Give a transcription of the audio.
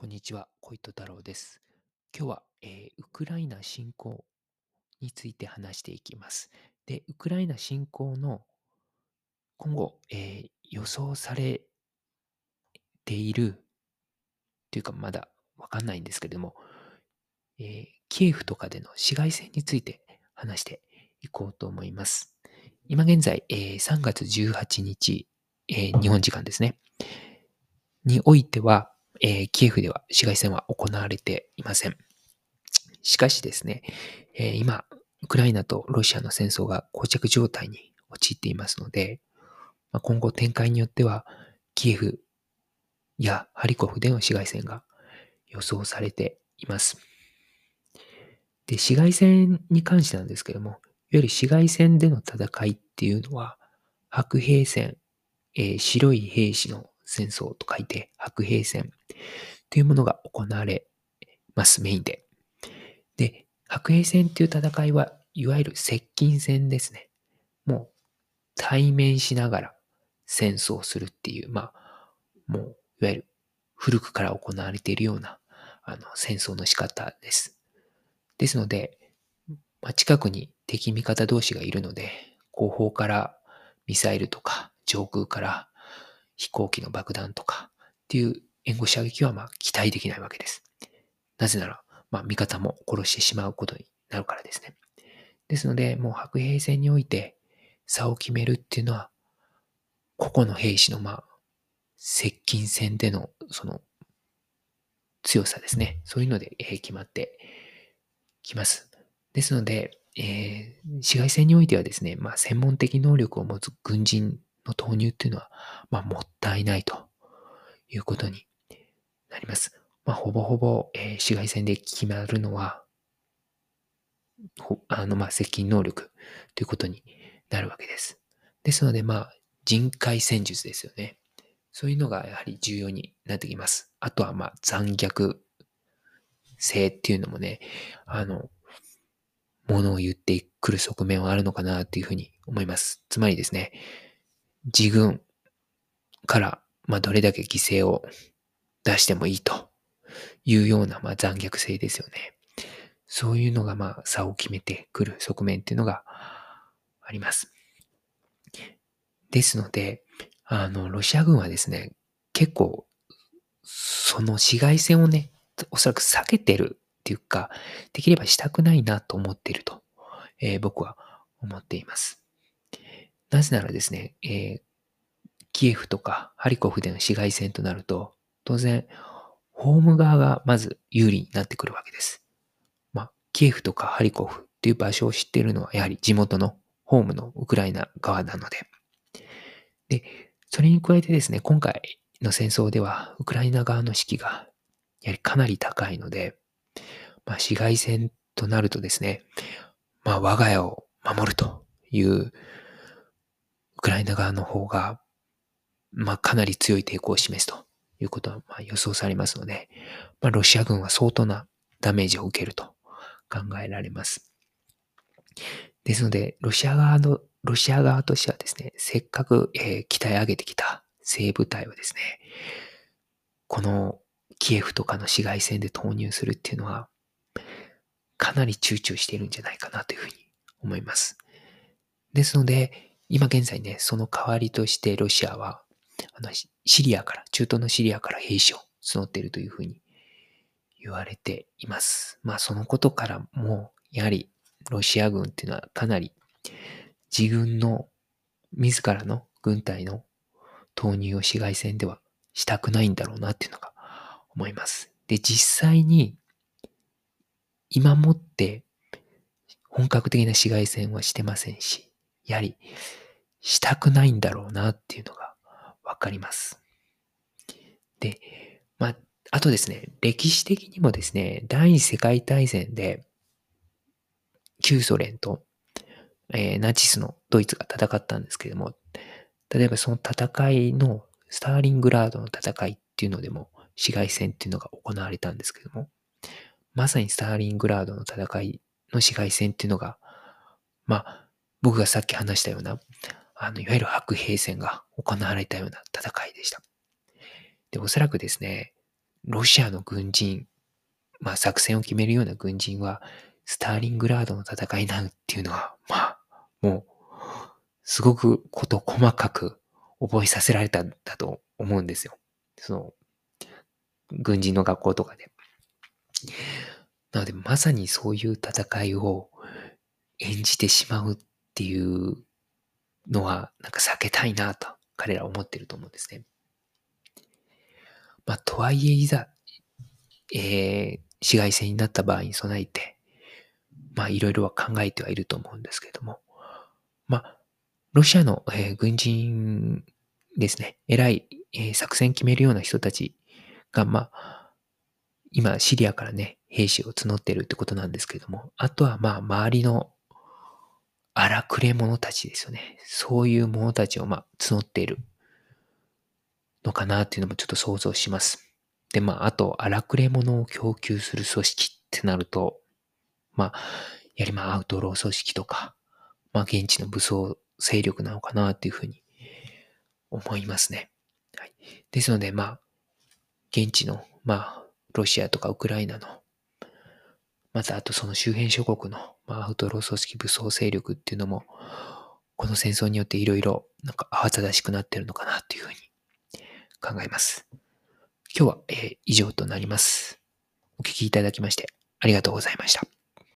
こんにちは、小糸太郎です。今日は、えーウクライナ侵攻について話していきます。で、ウクライナ侵攻の今後、えー予想されているというかまだわかんないんですけれども、えーキエフとかでの市街戦について話していこうと思います。今現在、えー3月18日、え日本時間ですね。においては、えーキエフでは市街戦は行われていません。しかしですね、えー今、ウクライナとロシアの戦争が膠着状態に陥っていますので、まあ、今後展開によっては、キエフやハリコフでの市街戦が予想されています。で、市街戦に関してなんですけども、いわゆる市街戦での戦いっていうのは、白兵戦、えー白い兵士の戦争と書いて白兵戦というものが行われます、メインで。で、白兵戦っていう戦いは、いわゆる接近戦ですね。もう対面しながら戦争するっていう、まあ、もう、いわゆる古くから行われているような、あの、戦争の仕方です。ですので、まあ、近くに敵味方同士がいるので、後方からミサイルとか、上空から飛行機の爆弾とかっていう援護射撃はまあ期待できないわけです。なぜなら、まあ味方も殺してしまうことになるからですね。ですので、もう白兵戦において差を決めるっていうのは、個々の兵士のまあ、接近戦でのその強さですね。そういうので、え決まってきます。ですので、えー市街戦においてはですね、まあ、専門的能力を持つ軍人の投入っていうのは、まあ、もったいないということになります。まあ、ほぼほぼ、えー市街戦で決まるのは、あの、まあ、接近能力ということになるわけです。ですので、まあ、人海戦術ですよね。そういうのがやはり重要になってきます。あとは、まあ、残虐性っていうのもね、あの、ものを言ってくる側面はあるのかなっていうふうに思います。つまりですね、自軍から、まあ、どれだけ犠牲を出してもいいというような、まあ、残虐性ですよね。そういうのが、まあ、差を決めてくる側面っていうのがあります。ですので、あの、ロシア軍はですね、結構、その市街戦をね、おそらく避けてるっていうか、できればしたくないなと思っていると、えー僕は思っています。なぜならですね、えーキエフとかハリコフでの市街戦となると、当然、ホーム側がまず有利になってくるわけです。まあ、キエフとかハリコフっていう場所を知っているのは、やはり地元のホームのウクライナ側なので。で、それに加えてですね、今回の戦争では、ウクライナ側の士気が、やはりかなり高いので、まあ、市街戦となるとですね、まあ、我が家を守るという、ウクライナ側の方が、まあ、かなり強い抵抗を示すということは、まあ、予想されますので、まあ、ロシア軍は相当なダメージを受けると考えられます。ですので、ロシア側の、ロシア側としてはですね、せっかく、えー鍛え上げてきた精部隊をですね、このキエフとかの市街戦で投入するっていうのは、かなり躊躇しているんじゃないかなというふうに思います。ですので、今現在ね、その代わりとしてロシアは、あの、シリアから、中東のシリアから兵士を募っているというふうに言われています。まあ、そのことからも、やはり、ロシア軍っていうのはかなり自軍の、自らの軍隊の投入を市街戦ではしたくないんだろうなっていうのが思います。で、実際に、今もって本格的な市街戦はしてませんし、やはりしたくないんだろうなっていうのがわかります。で、まあ、あとですね、歴史的にもですね、第二次世界大戦で旧ソ連と、えーナチスのドイツが戦ったんですけれども、例えばその戦いのスターリングラードの戦いっていうのでも市街戦っていうのが行われたんですけども、まさにスターリングラードの戦いの市街戦っていうのが、まあ、僕がさっき話したような、あの、いわゆる白兵戦が行われたような戦いでした。で、おそらくですね、ロシアの軍人、まあ作戦を決めるような軍人は、スターリングラードの戦いなっていうのは、まあ、もう、すごくこと細かく覚えさせられたんだと思うんですよ。その、軍人の学校とかで。なので、まさにそういう戦いを演じてしまうっていうのは、なんか避けたいなと、彼らは思ってると思うんですね。まあ、とはいえ、いざ、えー、市街戦になった場合に備えて、まあ、いろいろは考えてはいると思うんですけれども、まあ、ロシアの、えー、軍人ですね、偉い、えー、作戦決めるような人たちが、まあ、今、シリアからね、兵士を募ってるってことなんですけども、あとは、まあ、周りの荒くれ者たちですよね。そういう者たちを、まあ、募っているのかなっていうのもちょっと想像します。で、まあ、あと、荒くれ者を供給する組織ってなると、まあ、やりまあ、アウトロー組織とか、まあ、現地の武装勢力なのかなっていうふうに思いますね。はい。ですので、まあ、現地の、まあ、ロシアとかウクライナの、まずあとその周辺諸国の、まあ、アウトロー組織武装勢力っていうのも、この戦争によっていろいろなんか慌ただしくなってるのかなっていうふうに考えます。今日は、えー、以上となります。お聞きいただきましてありがとうございました。